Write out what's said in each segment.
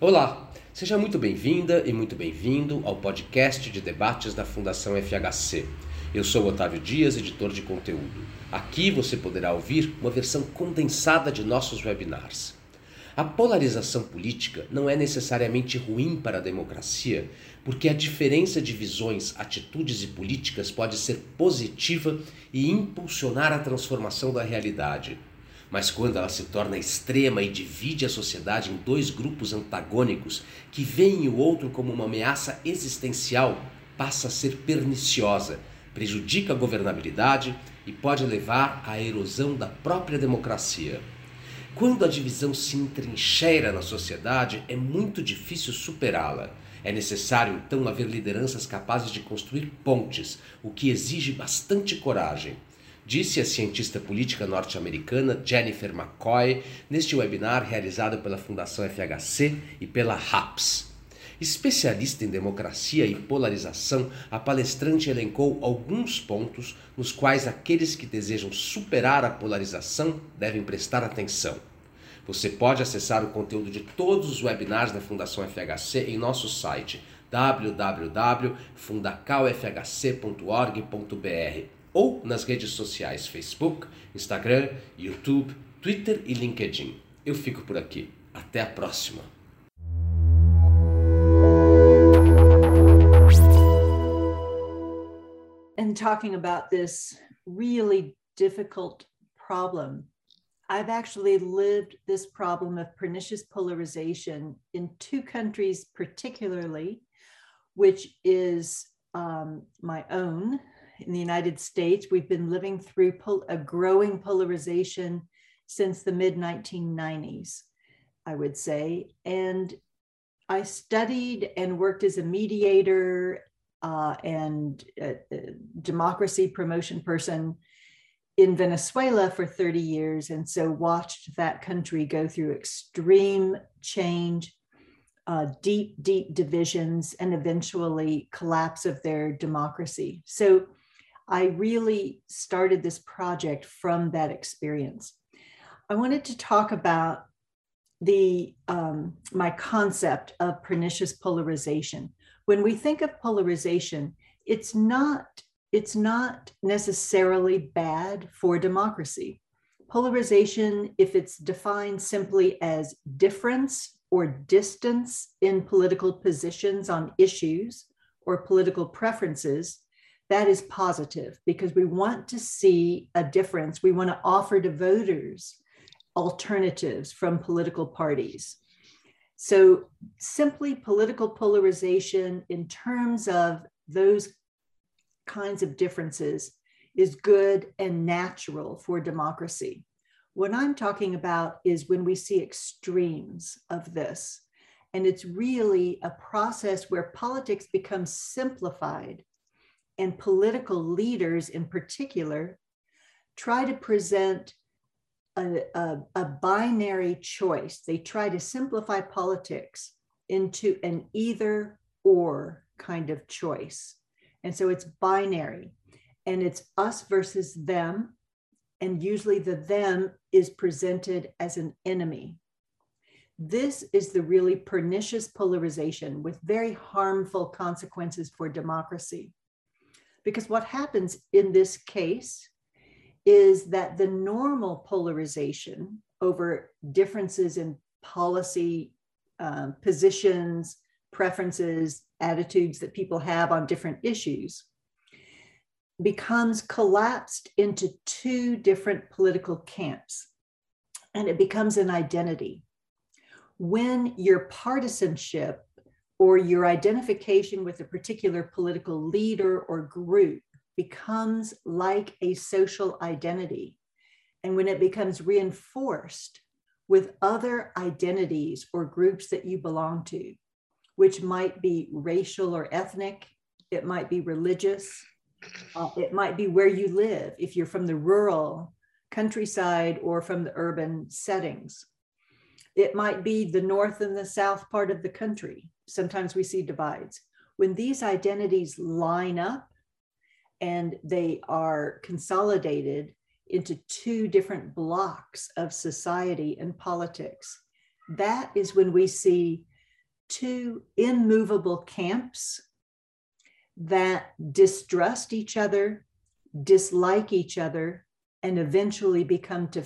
Olá, seja muito bem-vinda e muito bem-vindo ao podcast de debates da Fundação FHC. Eu sou Otávio Dias, editor de conteúdo. Aqui você poderá ouvir uma versão condensada de nossos webinars. A polarização política não é necessariamente ruim para a democracia, porque a diferença de visões, atitudes e políticas pode ser positiva e impulsionar a transformação da realidade. Mas quando ela se torna extrema e divide a sociedade em dois grupos antagônicos que veem o outro como uma ameaça existencial, passa a ser perniciosa, prejudica a governabilidade e pode levar à erosão da própria democracia. Quando a divisão se entrincheira na sociedade, é muito difícil superá-la. É necessário então haver lideranças capazes de construir pontes, o que exige bastante coragem disse a cientista política norte-americana Jennifer McCoy neste webinar realizado pela Fundação FHC e pela RAPS. Especialista em democracia e polarização, a palestrante elencou alguns pontos nos quais aqueles que desejam superar a polarização devem prestar atenção. Você pode acessar o conteúdo de todos os webinars da Fundação FHC em nosso site www.fundacalfhc.org.br ou nas redes sociais Facebook, Instagram, YouTube, Twitter e LinkedIn. Eu fico por aqui. Até a próxima! And talking about this really difficult problem, I've actually lived this problem of pernicious polarization in two countries, particularly, which is um, my own, in the United States. We've been living through a growing polarization since the mid 1990s, I would say. And I studied and worked as a mediator uh, and a, a democracy promotion person in Venezuela for 30 years. And so watched that country go through extreme change. Uh, deep, deep divisions and eventually collapse of their democracy. So I really started this project from that experience. I wanted to talk about the um, my concept of pernicious polarization. When we think of polarization, it's not it's not necessarily bad for democracy. Polarization, if it's defined simply as difference or distance in political positions on issues or political preferences, that is positive because we want to see a difference. We want to offer to voters alternatives from political parties. So, simply political polarization in terms of those kinds of differences is good and natural for democracy. What I'm talking about is when we see extremes of this. And it's really a process where politics becomes simplified and political leaders in particular try to present a, a, a, binary choice. They try to simplify politics into an either or kind of choice. And so it's binary and it's us versus them. And usually the them is presented as an enemy. This is the really pernicious polarization with very harmful consequences for democracy. Because what happens in this case is that the normal polarization over differences in policy um, positions, preferences, attitudes that people have on different issues becomes collapsed into two different political camps and it becomes an identity. When your partisanship or your identification with a particular political leader or group becomes like a social identity. And when it becomes reinforced with other identities or groups that you belong to, which might be racial or ethnic, it might be religious, uh, it might be where you live, if you're from the rural countryside or from the urban settings. It might be the north and the south part of the country sometimes we see divides. When these identities line up and they are consolidated into two different blocks of society and politics, that is when we see two immovable camps that distrust each other, dislike each other, and eventually become to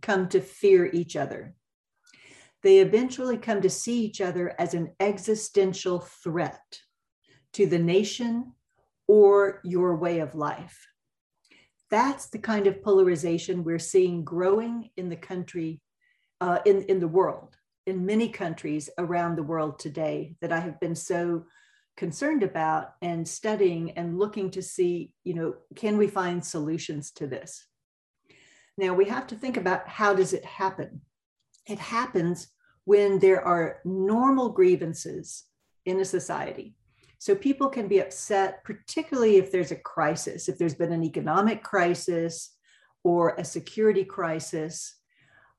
come to fear each other. They eventually come to see each other as an existential threat to the nation or your way of life. That's the kind of polarization we're seeing growing in the country, uh, in, in the world, in many countries around the world today that I have been so concerned about and studying and looking to see, you know, can we find solutions to this? Now we have to think about how does it happen? It happens when there are normal grievances in a society. So people can be upset, particularly if there's a crisis, if there's been an economic crisis or a security crisis.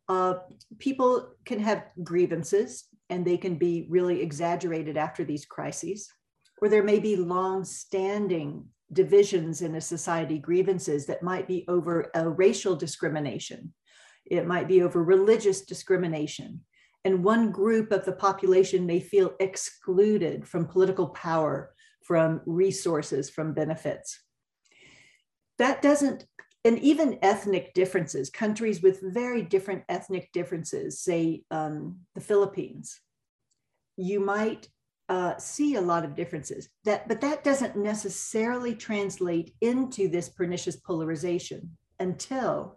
Uh, people can have grievances and they can be really exaggerated after these crises, or there may be long standing divisions in a society, grievances that might be over a racial discrimination, it might be over religious discrimination. And one group of the population may feel excluded from political power, from resources, from benefits. That doesn't, and even ethnic differences, countries with very different ethnic differences, say um, the Philippines, you might uh, see a lot of differences. That, but that doesn't necessarily translate into this pernicious polarization until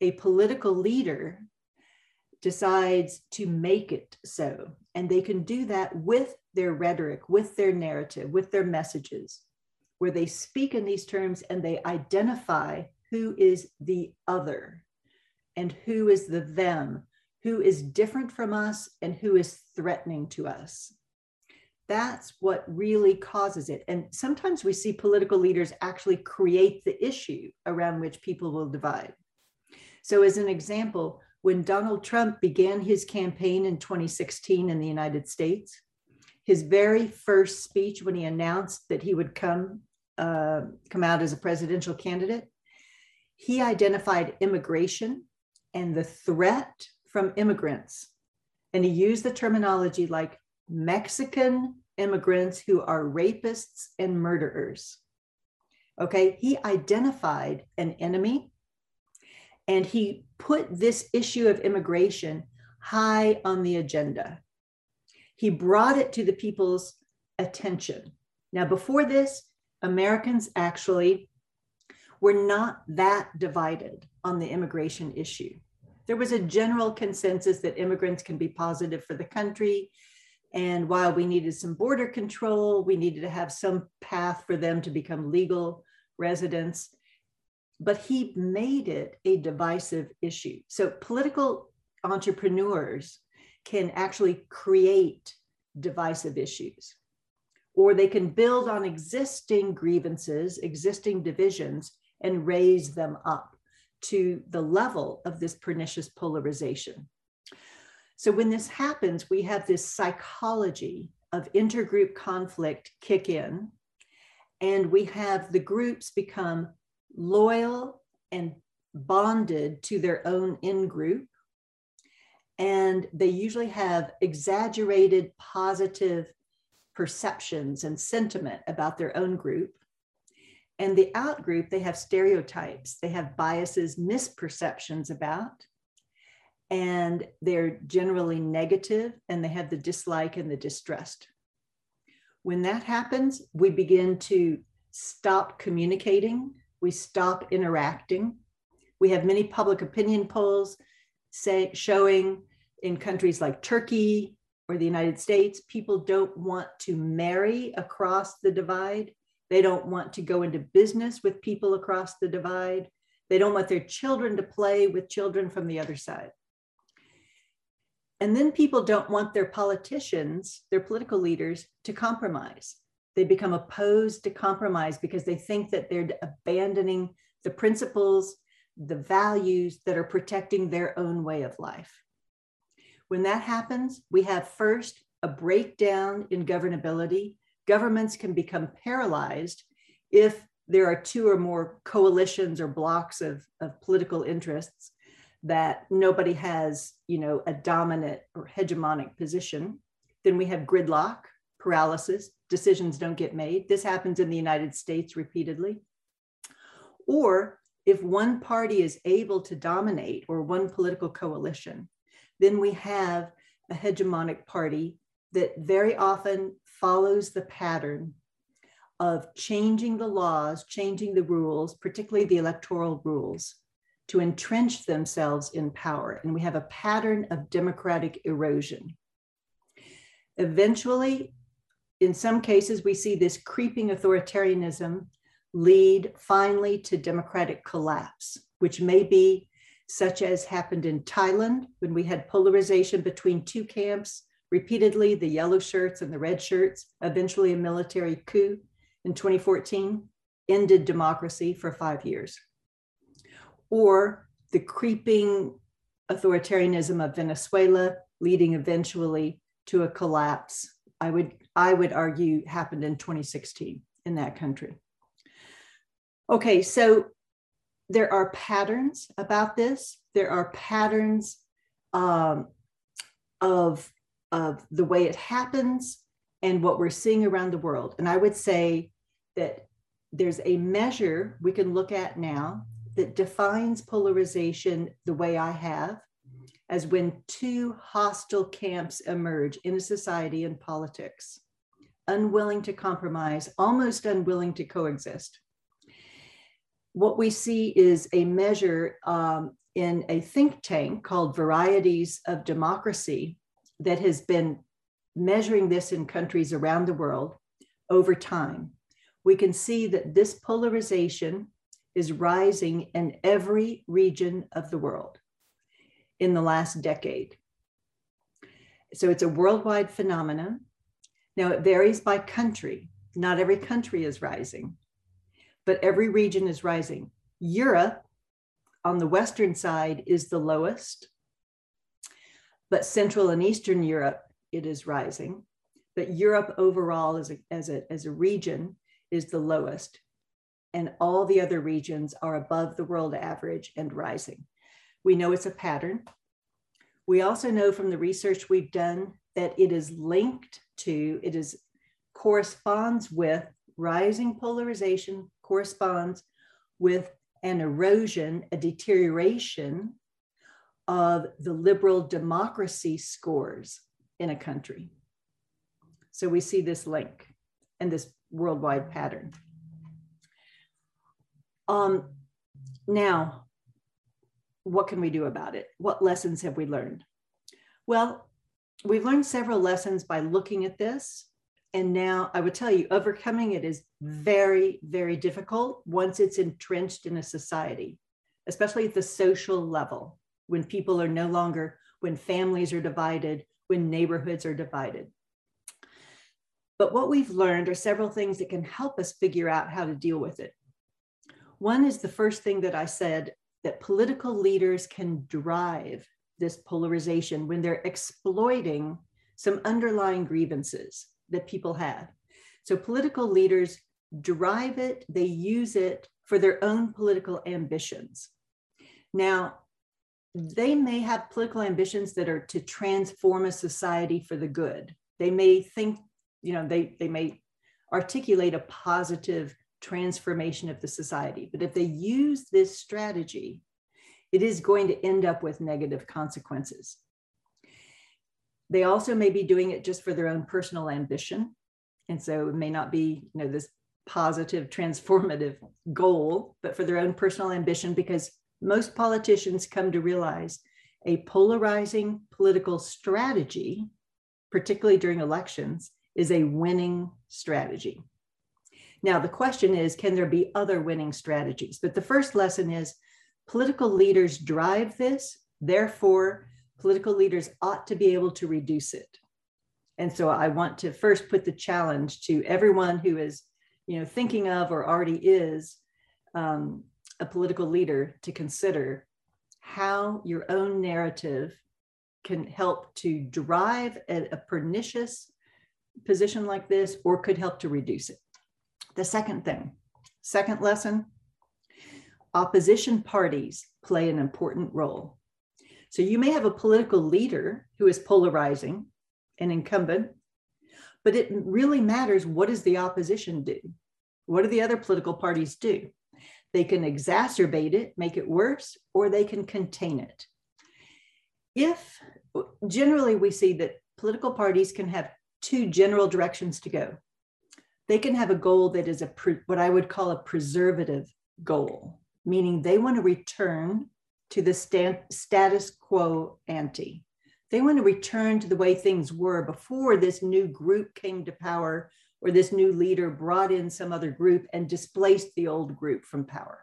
a political leader decides to make it so. And they can do that with their rhetoric, with their narrative, with their messages, where they speak in these terms and they identify who is the other and who is the them, who is different from us and who is threatening to us that's what really causes it. And sometimes we see political leaders actually create the issue around which people will divide. So, as an example, when Donald Trump began his campaign in 2016 in the United States, his very first speech when he announced that he would come uh, come out as a presidential candidate, he identified immigration and the threat from immigrants, and he used the terminology like Mexican immigrants who are rapists and murderers. Okay, he identified an enemy and he put this issue of immigration high on the agenda. He brought it to the people's attention. Now, before this, Americans actually were not that divided on the immigration issue. There was a general consensus that immigrants can be positive for the country and while we needed some border control, we needed to have some path for them to become legal residents. But he made it a divisive issue. So political entrepreneurs can actually create divisive issues, or they can build on existing grievances, existing divisions, and raise them up to the level of this pernicious polarization. So when this happens, we have this psychology of intergroup conflict kick in, and we have the groups become loyal and bonded to their own in group. And they usually have exaggerated positive perceptions and sentiment about their own group. And the out group, they have stereotypes, they have biases, misperceptions about and they're generally negative and they have the dislike and the distrust. When that happens, we begin to stop communicating, we stop interacting. We have many public opinion polls say, showing in countries like Turkey or the United States, people don't want to marry across the divide. They don't want to go into business with people across the divide. They don't want their children to play with children from the other side. And then people don't want their politicians, their political leaders, to compromise. They become opposed to compromise because they think that they're abandoning the principles, the values that are protecting their own way of life. When that happens, we have first a breakdown in governability. Governments can become paralyzed if there are two or more coalitions or blocks of, of political interests that nobody has, you know, a dominant or hegemonic position. then we have gridlock, paralysis, decisions don't get made. This happens in the United States repeatedly. Or if one party is able to dominate or one political coalition, then we have a hegemonic party that very often follows the pattern of changing the laws, changing the rules, particularly the electoral rules, to entrench themselves in power. And we have a pattern of democratic erosion. Eventually, in some cases, we see this creeping authoritarianism lead finally to democratic collapse, which may be such as happened in Thailand when we had polarization between two camps repeatedly the yellow shirts and the red shirts, eventually a military coup in 2014 ended democracy for five years. Or the creeping authoritarianism of Venezuela, leading eventually to a collapse, I would, I would argue happened in 2016 in that country. Okay, so there are patterns about this. There are patterns um, of, of the way it happens and what we're seeing around the world. And I would say that there's a measure we can look at now that defines polarization the way I have as when two hostile camps emerge in a society and politics, unwilling to compromise, almost unwilling to coexist. What we see is a measure um, in a think tank called Varieties of Democracy that has been measuring this in countries around the world over time we can see that this polarization is rising in every region of the world in the last decade. So it's a worldwide phenomenon. Now it varies by country. Not every country is rising, but every region is rising. Europe on the Western side is the lowest, but Central and Eastern Europe, it is rising. But Europe overall as a, as a, as a region is the lowest, and all the other regions are above the world average and rising. We know it's a pattern. We also know from the research we've done that it is linked to, it is corresponds with rising polarization, corresponds with an erosion, a deterioration of the liberal democracy scores in a country. So we see this link and this worldwide pattern. Um, now, what can we do about it? What lessons have we learned? Well, we've learned several lessons by looking at this. And now I would tell you, overcoming it is very, very difficult once it's entrenched in a society, especially at the social level, when people are no longer, when families are divided, when neighborhoods are divided. But what we've learned are several things that can help us figure out how to deal with it. One is the first thing that I said that political leaders can drive this polarization when they're exploiting some underlying grievances that people have. So political leaders drive it, they use it for their own political ambitions. Now, they may have political ambitions that are to transform a society for the good. They may think you know they they may articulate a positive transformation of the society but if they use this strategy it is going to end up with negative consequences they also may be doing it just for their own personal ambition and so it may not be you know this positive transformative goal but for their own personal ambition because most politicians come to realize a polarizing political strategy particularly during elections is a winning strategy. Now, the question is can there be other winning strategies? But the first lesson is political leaders drive this, therefore, political leaders ought to be able to reduce it. And so I want to first put the challenge to everyone who is, you know, thinking of or already is um, a political leader to consider how your own narrative can help to drive a, a pernicious position like this or could help to reduce it. The second thing, second lesson, opposition parties play an important role. So you may have a political leader who is polarizing, an incumbent But it really matters what does the opposition do? What do the other political parties do? They can exacerbate it, make it worse, or they can contain it. If generally we see that political parties can have two general directions to go. They can have a goal that is a what I would call a preservative goal, meaning they want to return to the status quo ante. They want to return to the way things were before this new group came to power or this new leader brought in some other group and displaced the old group from power.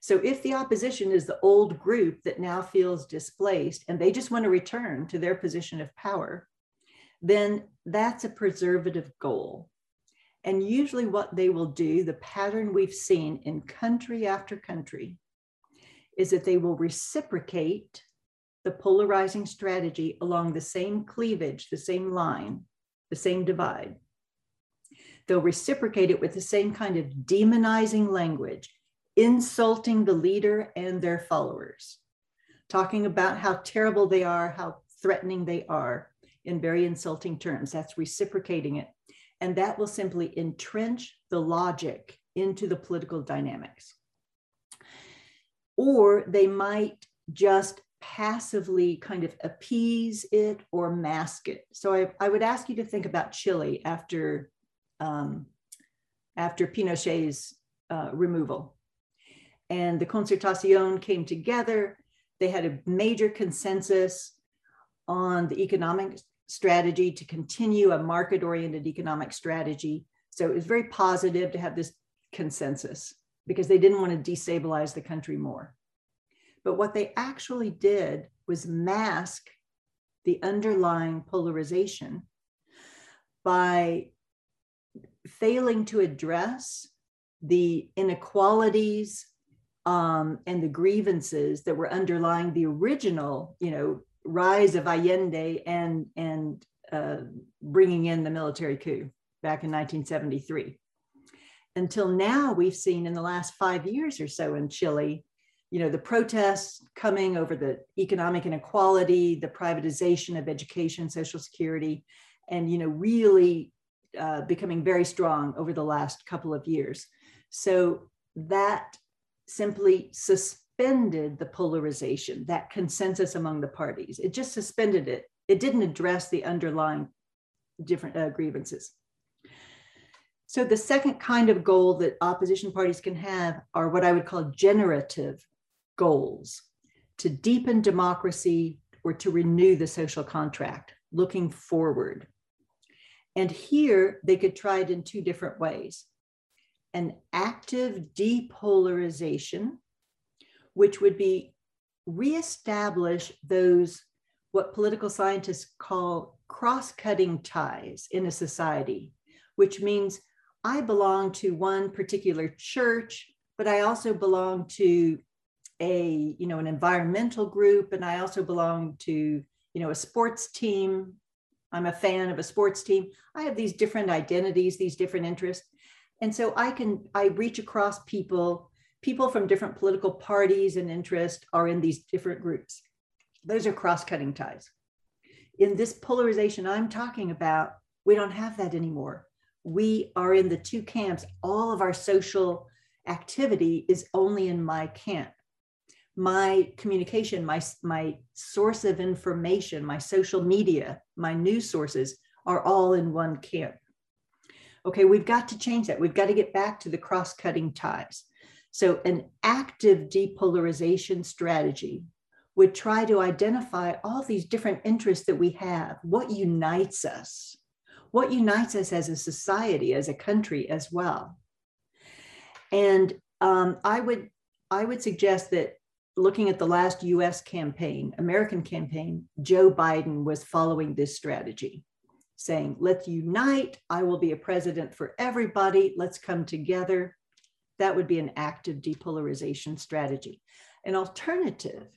So if the opposition is the old group that now feels displaced and they just want to return to their position of power, then that's a preservative goal. And usually, what they will do, the pattern we've seen in country after country, is that they will reciprocate the polarizing strategy along the same cleavage, the same line, the same divide. They'll reciprocate it with the same kind of demonizing language, insulting the leader and their followers, talking about how terrible they are, how threatening they are in very insulting terms. That's reciprocating it. And that will simply entrench the logic into the political dynamics. Or they might just passively kind of appease it or mask it. So I, I would ask you to think about Chile after, um, after Pinochet's uh, removal. And the Concertacion came together. They had a major consensus on the economic strategy to continue a market oriented economic strategy. So it was very positive to have this consensus because they didn't want to destabilize the country more. But what they actually did was mask the underlying polarization by failing to address the inequalities um, and the grievances that were underlying the original, you know, rise of Allende and and uh, bringing in the military coup back in 1973. Until now, we've seen in the last five years or so in Chile you know, the protests coming over the economic inequality, the privatization of education, social security, and, you know, really uh, becoming very strong over the last couple of years. So that simply suspended the polarization, that consensus among the parties. It just suspended it. It didn't address the underlying different uh, grievances. So the second kind of goal that opposition parties can have are what I would call generative goals to deepen democracy or to renew the social contract, looking forward. And here they could try it in two different ways an active depolarization, which would be reestablish those what political scientists call cross cutting ties in a society, which means I belong to one particular church, but I also belong to a you know an environmental group and i also belong to you know a sports team. I'm a fan of a sports team. I have these different identities these different interests. And so i can i reach across people people from different political parties and interests are in these different groups those are cross-cutting ties in this polarization i'm talking about we don't have that anymore we are in the two camps all of our social activity is only in my camp my communication, my, my source of information, my social media, my news sources are all in one camp. Okay, we've got to change that. We've got to get back to the cross cutting ties. So, an active depolarization strategy would try to identify all these different interests that we have, what unites us, what unites us as a society, as a country as well. And um, I would I would suggest that looking at the last US campaign, American campaign, Joe Biden was following this strategy, saying, let's unite. I will be a president for everybody. Let's come together. That would be an active depolarization strategy. An alternative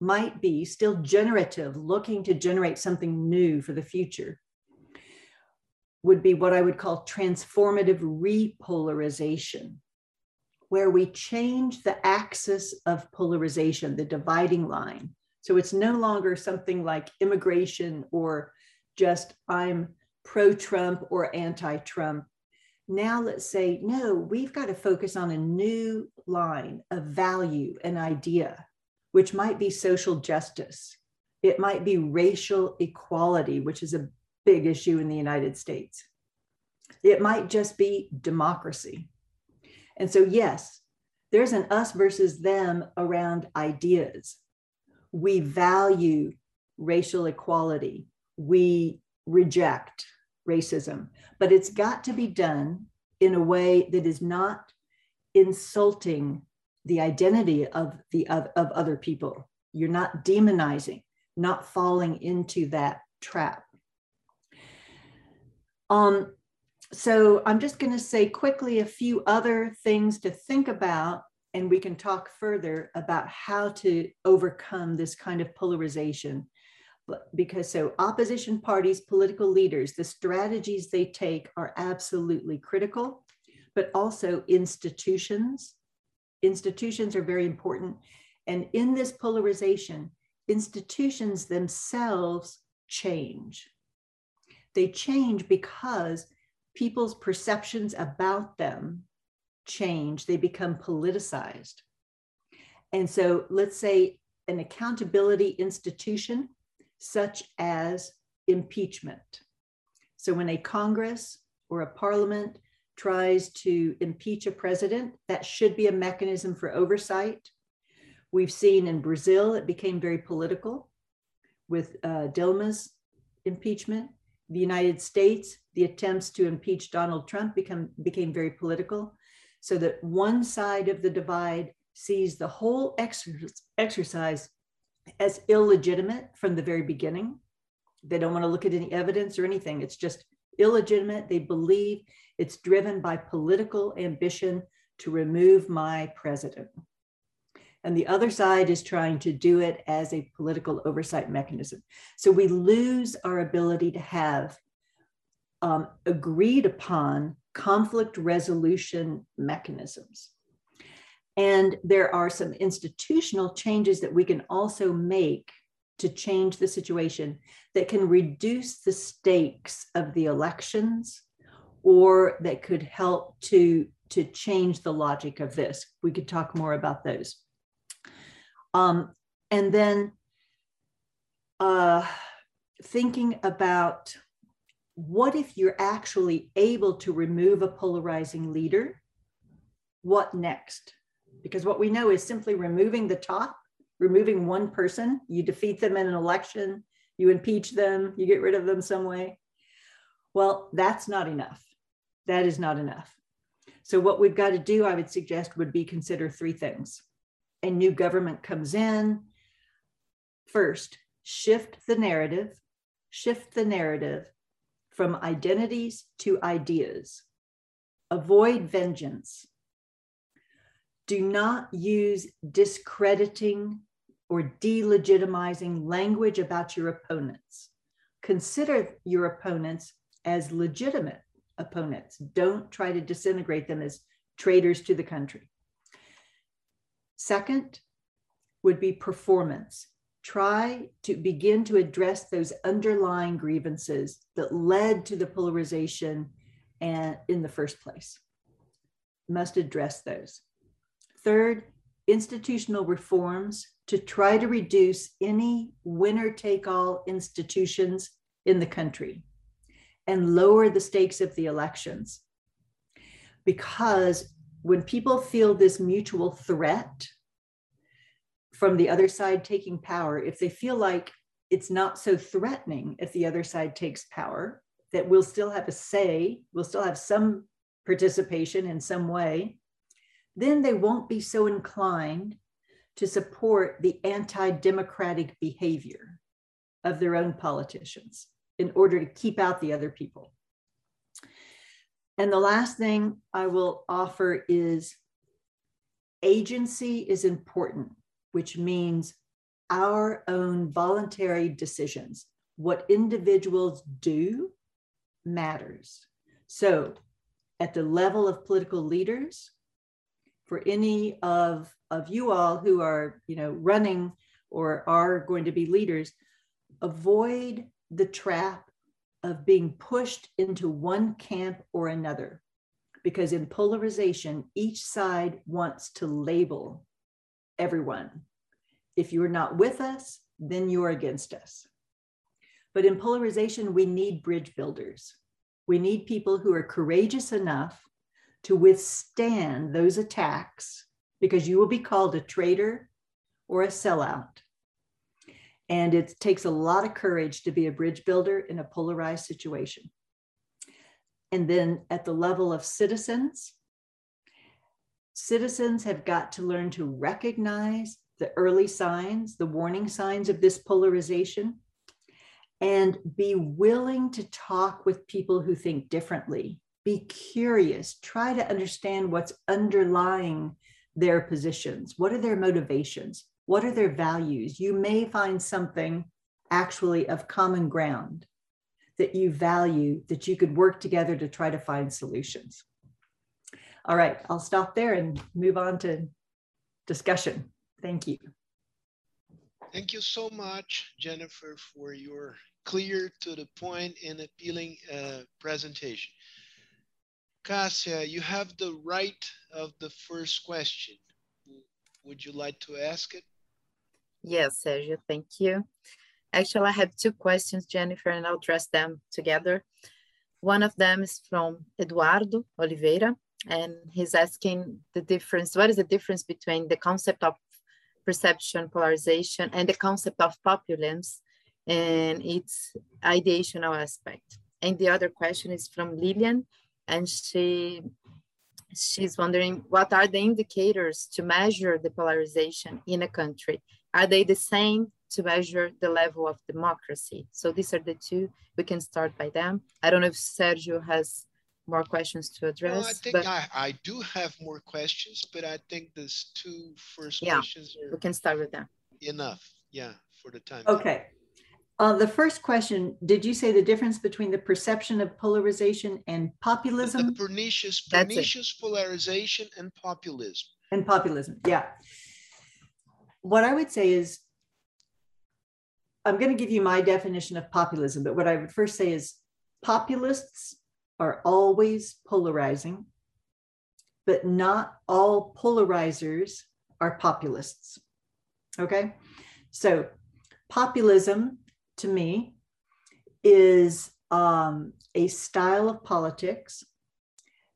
might be still generative, looking to generate something new for the future, would be what I would call transformative repolarization where we change the axis of polarization, the dividing line. So it's no longer something like immigration or just I'm pro Trump or anti Trump. Now let's say, no, we've got to focus on a new line of value and idea, which might be social justice. It might be racial equality, which is a big issue in the United States. It might just be democracy. And so, yes, there's an us versus them around ideas. We value racial equality. We reject racism, but it's got to be done in a way that is not insulting the identity of the of, of other people. You're not demonizing, not falling into that trap. Um, so I'm just going to say quickly a few other things to think about, and we can talk further about how to overcome this kind of polarization because so opposition parties, political leaders, the strategies they take are absolutely critical, but also institutions. Institutions are very important. And in this polarization, institutions themselves change. They change because people's perceptions about them change, they become politicized. And so let's say an accountability institution such as impeachment. So when a Congress or a parliament tries to impeach a president, that should be a mechanism for oversight. We've seen in Brazil, it became very political with uh, Dilma's impeachment. The United States, the attempts to impeach Donald Trump become, became very political, so that one side of the divide sees the whole exercise as illegitimate from the very beginning. They don't want to look at any evidence or anything. It's just illegitimate. They believe it's driven by political ambition to remove my president. And the other side is trying to do it as a political oversight mechanism. So we lose our ability to have um, agreed upon conflict resolution mechanisms. And there are some institutional changes that we can also make to change the situation that can reduce the stakes of the elections or that could help to, to change the logic of this. We could talk more about those. Um, and then uh, thinking about what if you're actually able to remove a polarizing leader? What next? Because what we know is simply removing the top, removing one person, you defeat them in an election, you impeach them, you get rid of them some way. Well, that's not enough. That is not enough. So, what we've got to do, I would suggest, would be consider three things. A new government comes in. First, shift the narrative, shift the narrative from identities to ideas. Avoid vengeance do not use discrediting or delegitimizing language about your opponents. Consider your opponents as legitimate opponents. Don't try to disintegrate them as traitors to the country. Second would be performance. Try to begin to address those underlying grievances that led to the polarization and in the first place. Must address those. Third, institutional reforms to try to reduce any winner take all institutions in the country and lower the stakes of the elections. Because when people feel this mutual threat from the other side taking power, if they feel like it's not so threatening if the other side takes power, that we'll still have a say, we'll still have some participation in some way, then they won't be so inclined to support the anti democratic behavior of their own politicians in order to keep out the other people. And the last thing I will offer is agency is important, which means our own voluntary decisions. What individuals do matters. So, at the level of political leaders, for any of, of you all who are, you know, running or are going to be leaders, avoid the trap of being pushed into one camp or another. Because in polarization, each side wants to label everyone. If you're not with us, then you're against us. But in polarization, we need bridge builders. We need people who are courageous enough to withstand those attacks because you will be called a traitor or a sellout. And it takes a lot of courage to be a bridge builder in a polarized situation. And then at the level of citizens, citizens have got to learn to recognize the early signs, the warning signs of this polarization, and be willing to talk with people who think differently. Be curious, try to understand what's underlying their positions. What are their motivations? What are their values? You may find something actually of common ground that you value that you could work together to try to find solutions. All right, I'll stop there and move on to discussion. Thank you. Thank you so much, Jennifer, for your clear to the point and appealing uh, presentation. Cassia, you have the right of the first question. Would you like to ask it? Yes, Sergio, thank you. Actually, I have two questions, Jennifer, and I'll address them together. One of them is from Eduardo Oliveira, and he's asking the difference, what is the difference between the concept of perception polarization and the concept of populism and its ideational aspect? And the other question is from Lillian, and she she's wondering what are the indicators to measure the polarization in a country are they the same to measure the level of democracy? So these are the two. We can start by them. I don't know if Sergio has more questions to address. No, I think but... I, I do have more questions, but I think these two first yeah, questions we can start with them. Enough, yeah, for the time. Okay. Uh, the first question, did you say the difference between the perception of polarization and populism? The pernicious, pernicious polarization and populism. And populism, yeah what I would say is, I'm going to give you my definition of populism, but what I would first say is populists are always polarizing, but not all polarizers are populists. Okay. So, populism to me is um, a style of politics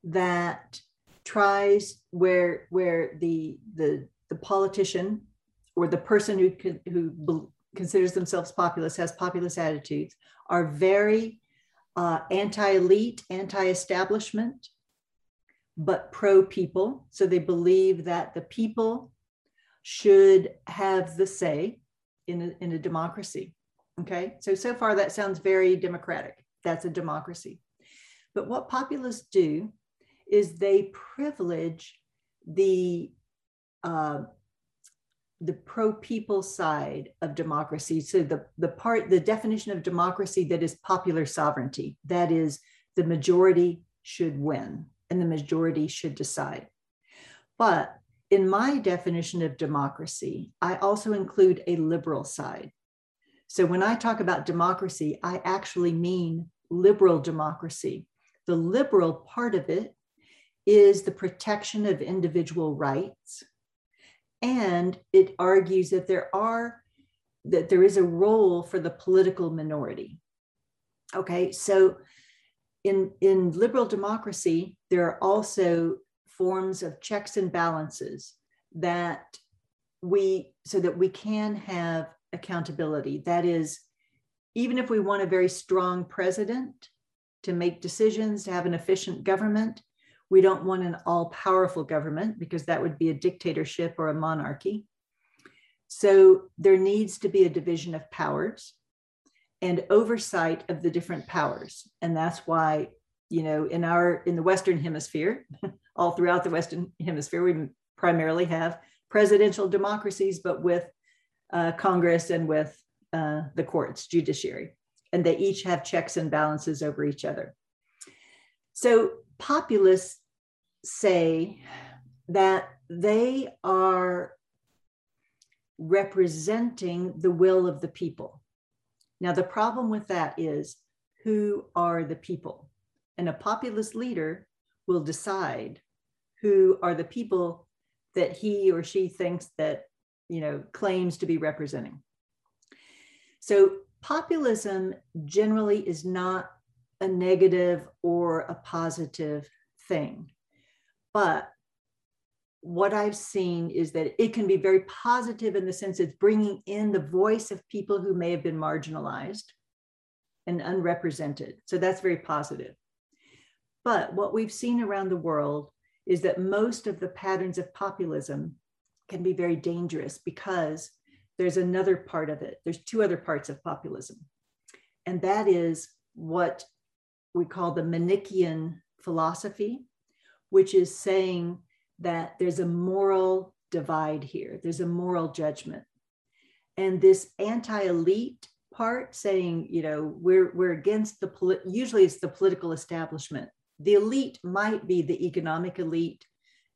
that tries where where the the the politician or the person who who considers themselves populist has populist attitudes are very uh, anti-elite, anti-establishment, but pro-people. So they believe that the people should have the say in a, in a democracy. Okay, so so far that sounds very democratic. That's a democracy. But what populists do is they privilege the uh, the pro people side of democracy. So the, the part, the definition of democracy that is popular sovereignty, that is the majority should win and the majority should decide. But in my definition of democracy, I also include a liberal side. So when I talk about democracy, I actually mean liberal democracy. The liberal part of it is the protection of individual rights and it argues that there are that there is a role for the political minority okay so in in liberal democracy there are also forms of checks and balances that we so that we can have accountability that is even if we want a very strong president to make decisions to have an efficient government we don't want an all powerful government because that would be a dictatorship or a monarchy. So there needs to be a division of powers and oversight of the different powers. And that's why, you know, in our in the Western Hemisphere, all throughout the Western Hemisphere, we primarily have presidential democracies, but with uh, Congress and with uh, the courts, judiciary, and they each have checks and balances over each other. So populists say that they are representing the will of the people. Now, the problem with that is who are the people. And a populist leader will decide who are the people that he or she thinks that, you know, claims to be representing. So populism generally is not a negative or a positive thing. But what I've seen is that it can be very positive in the sense it's bringing in the voice of people who may have been marginalized and unrepresented. So that's very positive. But what we've seen around the world is that most of the patterns of populism can be very dangerous because there's another part of it. There's two other parts of populism. And that is what we call the Manichaean philosophy, which is saying that there's a moral divide here, there's a moral judgment. And this anti elite part saying, you know, we're, we're against the, polit- usually it's the political establishment. The elite might be the economic elite.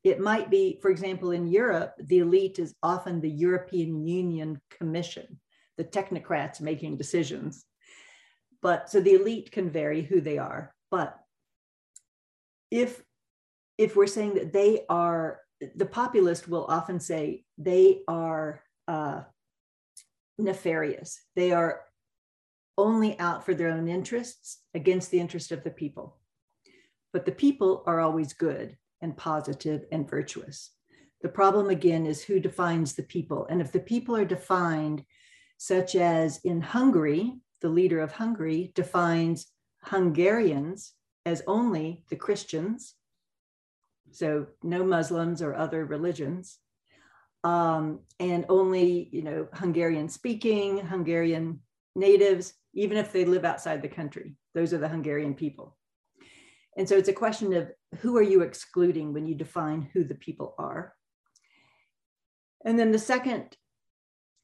It might be, for example, in Europe, the elite is often the European Union Commission, the technocrats making decisions. But so the elite can vary who they are. But if if we're saying that they are the populist will often say they are uh, nefarious. They are only out for their own interests against the interest of the people. But the people are always good and positive and virtuous. The problem again is who defines the people. And if the people are defined, such as in Hungary, the leader of Hungary defines Hungarians as only the Christians, so no Muslims or other religions, um, and only you know Hungarian speaking, Hungarian natives, even if they live outside the country. Those are the Hungarian people. And so it's a question of who are you excluding when you define who the people are. And then the second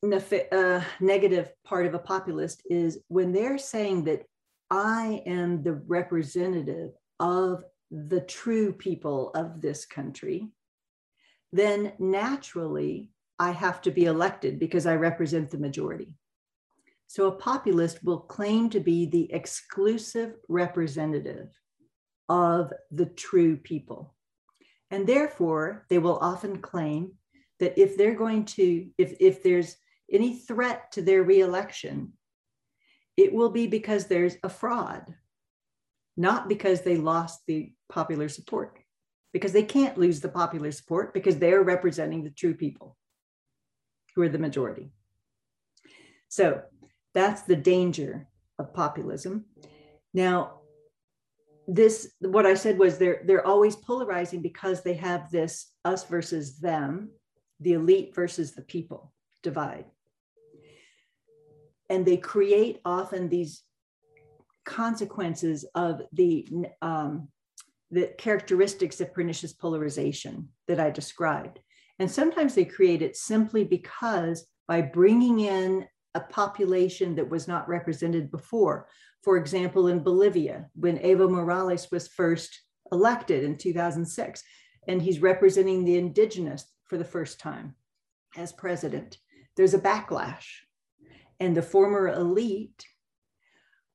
uh, negative part of a populist is when they're saying that I am the representative of the true people of this country, then naturally I have to be elected because I represent the majority. So a populist will claim to be the exclusive representative of the true people. And therefore, they will often claim that if they're going to, if, if there's any threat to their reelection, it will be because there's a fraud, not because they lost the popular support, because they can't lose the popular support because they're representing the true people who are the majority. So that's the danger of populism. Now, this what I said was they're they're always polarizing because they have this us versus them, the elite versus the people divide and they create often these consequences of the um, the characteristics of pernicious polarization that I described. And sometimes they create it simply because by bringing in a population that was not represented before. For example, in Bolivia, when Evo Morales was first elected in 2006, and he's representing the indigenous for the first time as president, there's a backlash and the former elite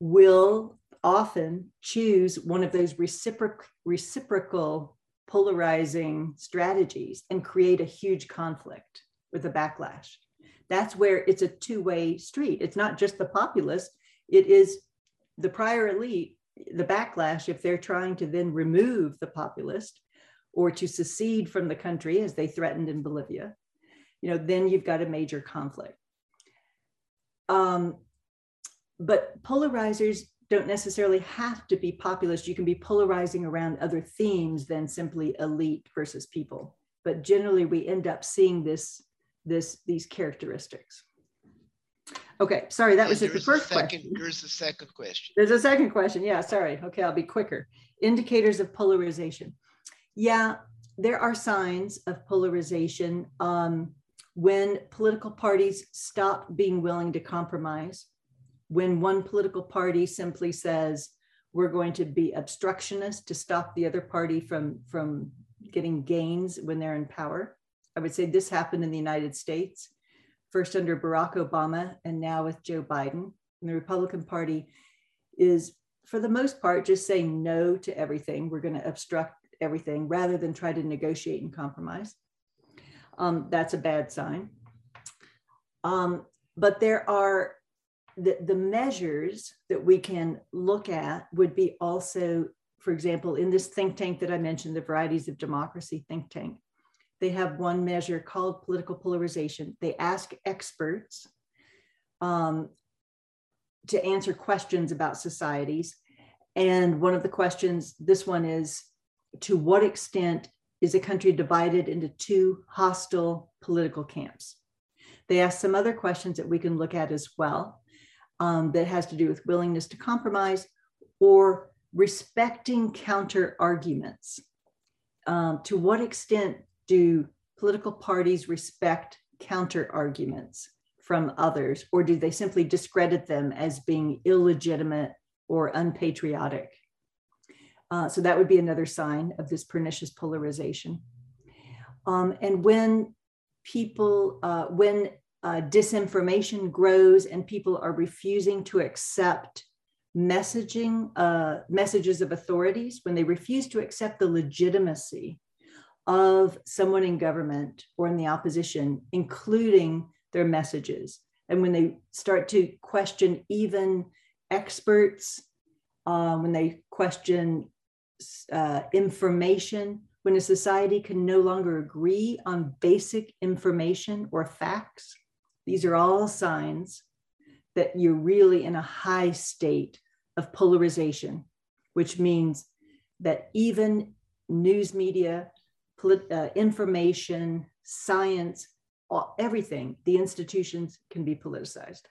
will often choose one of those reciproc- reciprocal polarizing strategies and create a huge conflict with a backlash. That's where it's a two way street. It's not just the populace, it is the prior elite, the backlash, if they're trying to then remove the populist or to secede from the country as they threatened in Bolivia, you know, then you've got a major conflict. Um, but polarizers don't necessarily have to be populist. You can be polarizing around other themes than simply elite versus people. But generally, we end up seeing this, this these characteristics. Okay, sorry, that was just the first second, question. There's the second question. There's a second question. Yeah, sorry. Okay, I'll be quicker. Indicators of polarization. Yeah, there are signs of polarization. Um, when political parties stop being willing to compromise, when one political party simply says, we're going to be obstructionist to stop the other party from, from getting gains when they're in power. I would say this happened in the United States, first under Barack Obama and now with Joe Biden. And the Republican Party is for the most part, just saying no to everything. We're going to obstruct everything rather than try to negotiate and compromise. Um, that's a bad sign. Um, but there are the, the measures that we can look at would be also, for example, in this think tank that I mentioned, the Varieties of Democracy think tank, they have one measure called political polarization. They ask experts um, to answer questions about societies. And one of the questions, this one is to what extent is a country divided into two hostile political camps? They ask some other questions that we can look at as well um, that has to do with willingness to compromise or respecting counter arguments. Um, to what extent do political parties respect counter arguments from others, or do they simply discredit them as being illegitimate or unpatriotic? Uh, so that would be another sign of this pernicious polarization. Um, and when people, uh, when uh, disinformation grows and people are refusing to accept messaging, uh, messages of authorities, when they refuse to accept the legitimacy of someone in government or in the opposition, including their messages, and when they start to question even experts, uh, when they question uh, information, when a society can no longer agree on basic information or facts, these are all signs that you're really in a high state of polarization, which means that even news media, uh, information, science, all, everything, the institutions can be politicized.